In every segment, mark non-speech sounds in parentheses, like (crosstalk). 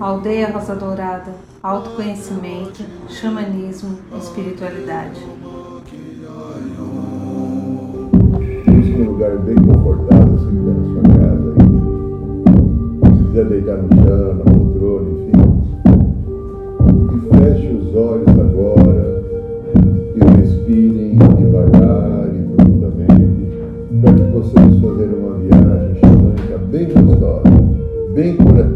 Aldeia Rosa Dourada, autoconhecimento, xamanismo, espiritualidade. Busque um lugar bem confortável, se quiser na sua casa. Aí. Se quiser deitar no chão, na poltrona, enfim. E feche os olhos agora e respirem devagar e profundamente para que possamos fazer uma viagem bem gostosa, bem curativa,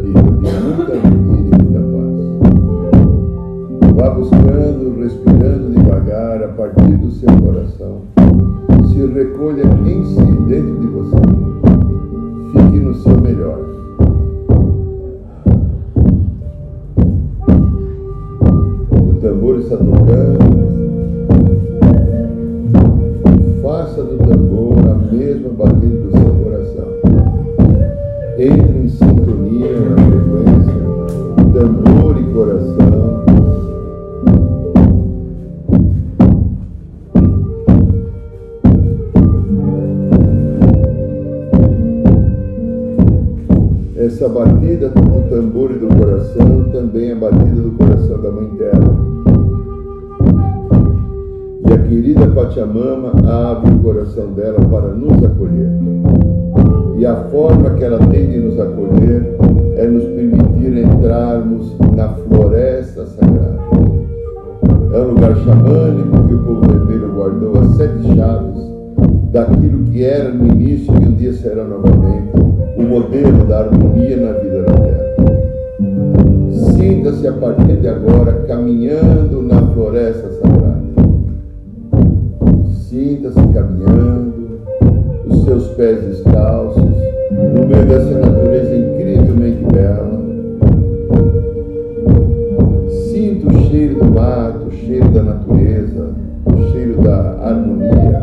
nos acolher é nos permitir entrarmos na floresta sagrada. É um lugar xamânico que o povo vermelho guardou as sete chaves daquilo que era no início e um dia será novamente o modelo da harmonia na vida da Terra. Sinta-se a partir de agora caminhando na floresta sagrada. Sinta-se caminhando, os seus pés descalços, no meio dessa natureza incrivelmente bela. Sinta o cheiro do mato, o cheiro da natureza, o cheiro da harmonia.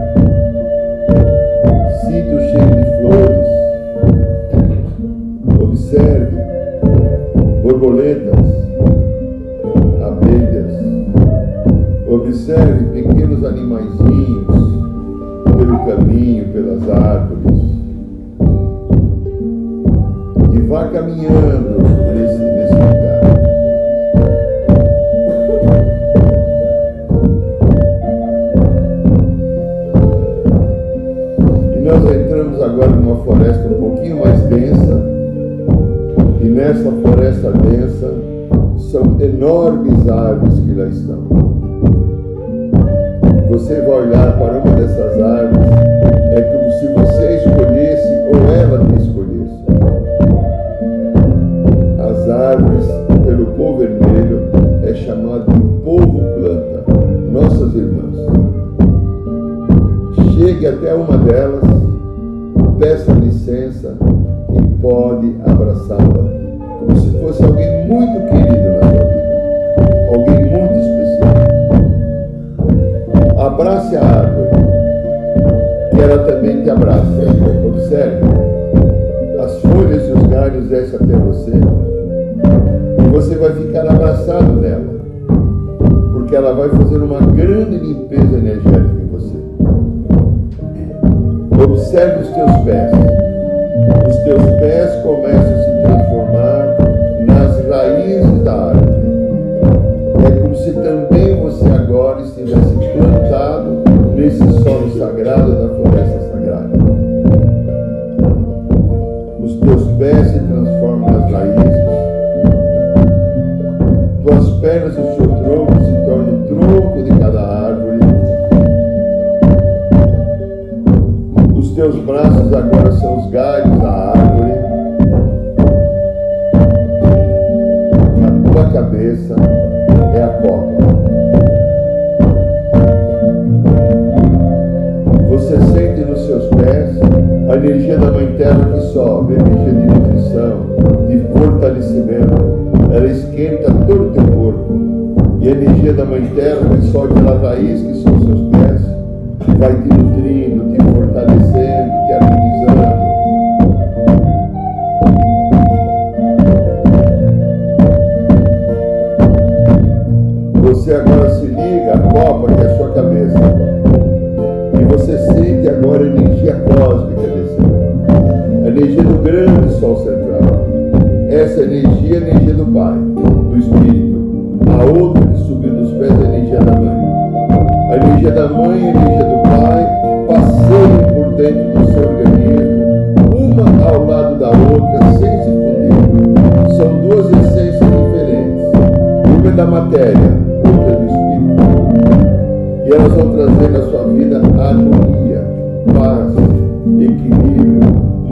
Sinta o cheiro de flores. Observe borboletas, abelhas. Observe pequenos animaizinhos pelo caminho, pelas árvores. Vá caminhando nesse, nesse lugar. E nós entramos agora numa floresta um pouquinho mais densa. E nessa floresta densa são enormes árvores que lá estão. Você vai olhar para uma dessas árvores, chamado de povo planta, nossas irmãs. Chegue até uma delas, peça licença e pode abraçá-la, como se fosse alguém muito querido na sua vida, alguém muito especial. Abrace a vai fazer uma grande limpeza energética em você. Observe os teus pés. Os teus pés começam a se transformar nas raízes da árvore. É como se também você agora estivesse plantado nesse solo sagrado da floresta sagrada. Os teus pés se transformam nas raízes. Tuas pernas e o braços agora são os galhos da árvore. A tua cabeça é a copa. Você sente nos seus pés a energia da Mãe Terra que sobe, energia de nutrição, de fortalecimento. Ela esquenta todo o teu corpo. E a energia da Mãe Terra que sobe pela raiz, que são os seus pés, vai te nutrindo, te fortalecendo, Você agora se liga à copa que é a sua cabeça. E você sente agora a energia cósmica descendo. energia do grande Sol central. Essa energia é a energia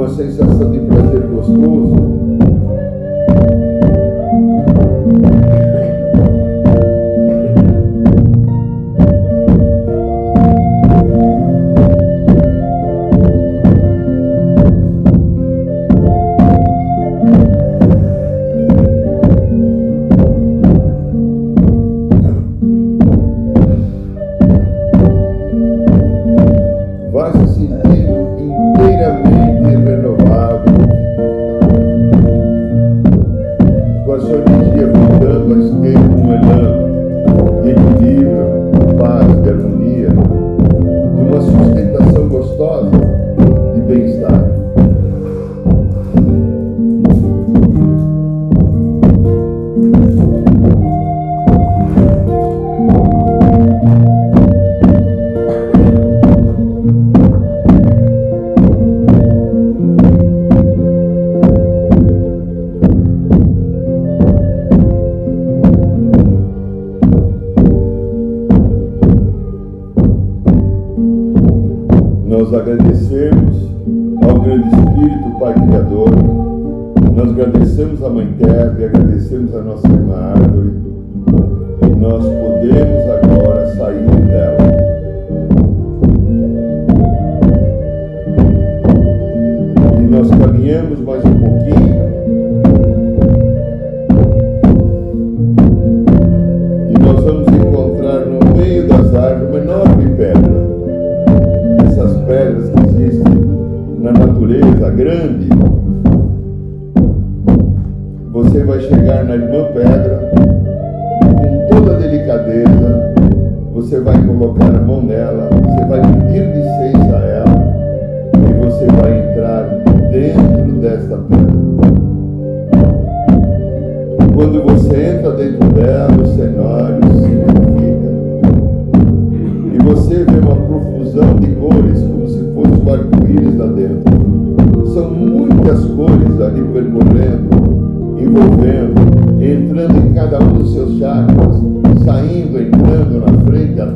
sensação de prazer gostoso atrás uma enorme pedra. Essas pedras que existem na natureza grande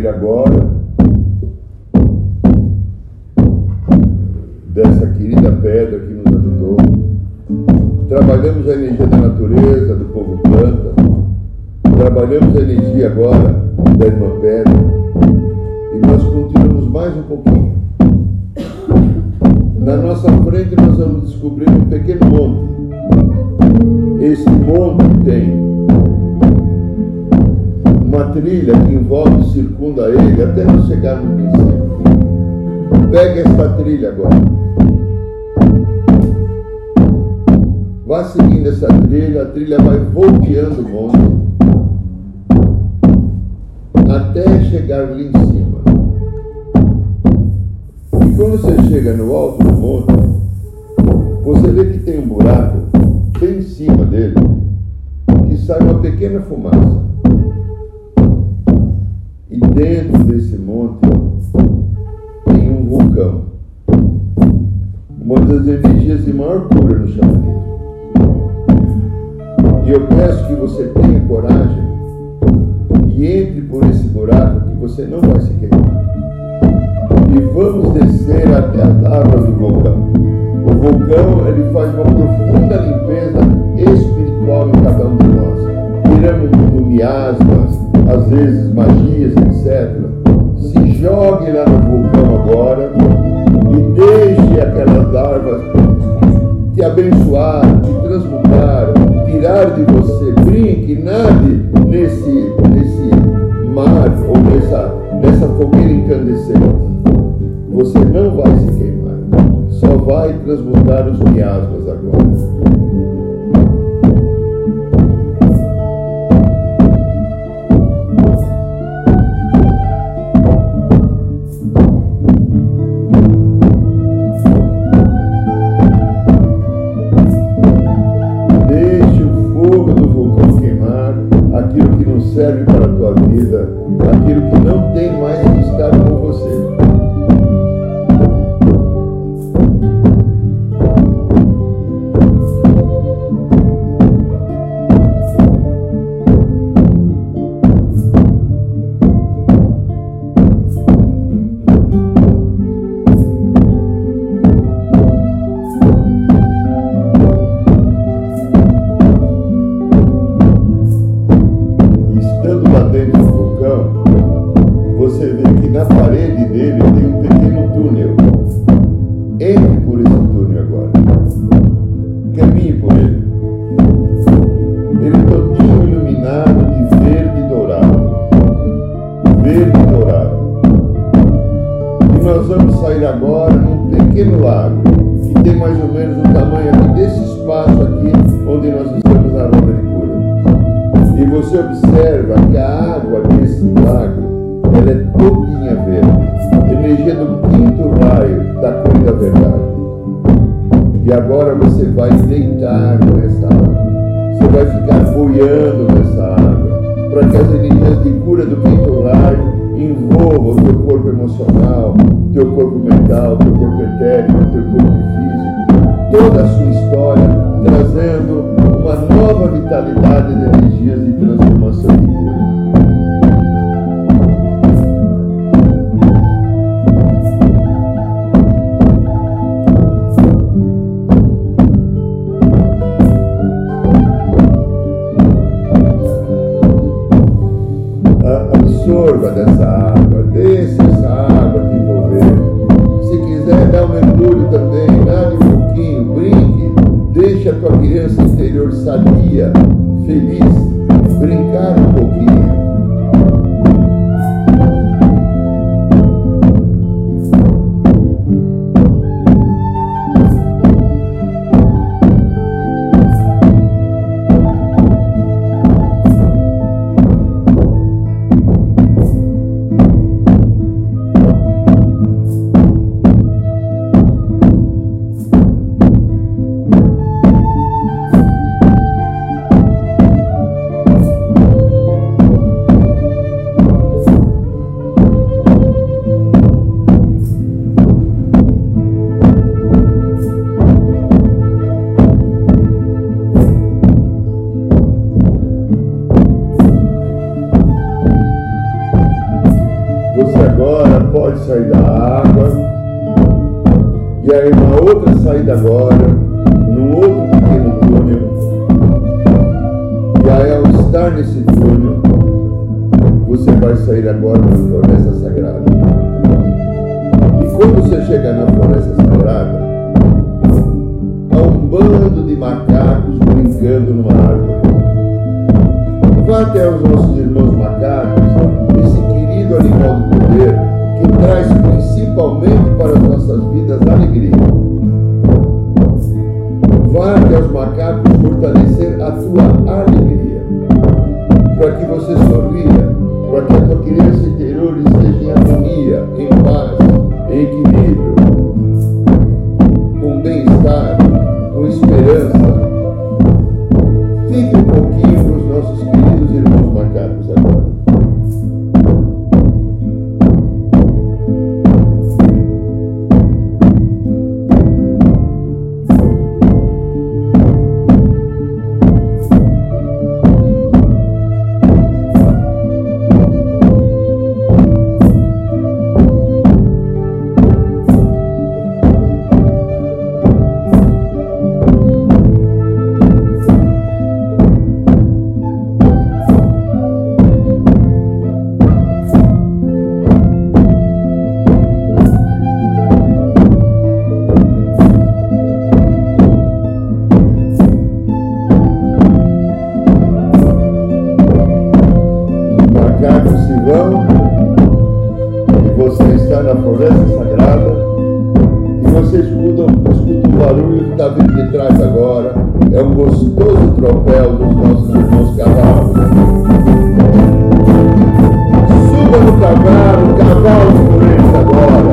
ele agora. chegar no município. Pega esta trilha agora. Vá seguindo essa trilha, a trilha vai volteando o mundo até chegar lá em cima. E quando você chega no alto do monte, você vê que tem um buraco bem em cima dele que sai uma pequena fumaça eu peço que você tenha coragem que entre por esse buraco que você não vai se queimar. E vamos descer até as lavas do vulcão. O vulcão ele faz uma profunda limpeza espiritual em cada um de nós. Tirando miasmas, às vezes magias, etc. Se jogue lá no vulcão agora e deixe aquelas larvas te abençoar, te transmutar, tirar de você. Brinque, nade nesse, nesse mar ou nessa, nessa fogueira incandescente. Você não vai se queimar, só vai transmutar os miasmas agora. aquilo que não tem mais que nós vamos sair agora num pequeno lago, que tem mais ou menos o tamanho desse espaço aqui onde nós estamos na roda de cura. E você observa que a água desse lago ela é todinha verde, energia do quinto raio da cor da verdade. E agora você vai deitar com essa água. Você vai ficar boiando nessa água, para que as energias de cura do quinto raio envolva o teu corpo emocional, teu corpo mental, teu corpo etérico, teu corpo físico, toda a sua história, trazendo uma nova vitalidade de energias de transformação de vida. Quanto é aos nossos irmãos macacos, esse querido animal do poder que traz principalmente para as nossas vidas alegria. Vá até os macacos fortalecer a sua alegria, para que você sorria, para que a tua criança interior esteja em harmonia, em paz, em equilíbrio. Suba no cavalo, eles agora.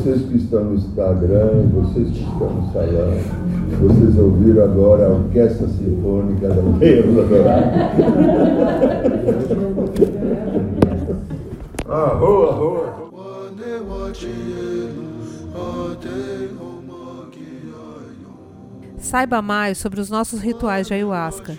Vocês que estão no Instagram, vocês que estão no salão, vocês ouviram agora a Orquestra Sinfônica da Deus Adorado. Arro, (laughs) arro, arro. Saiba mais sobre os nossos rituais de ayahuasca,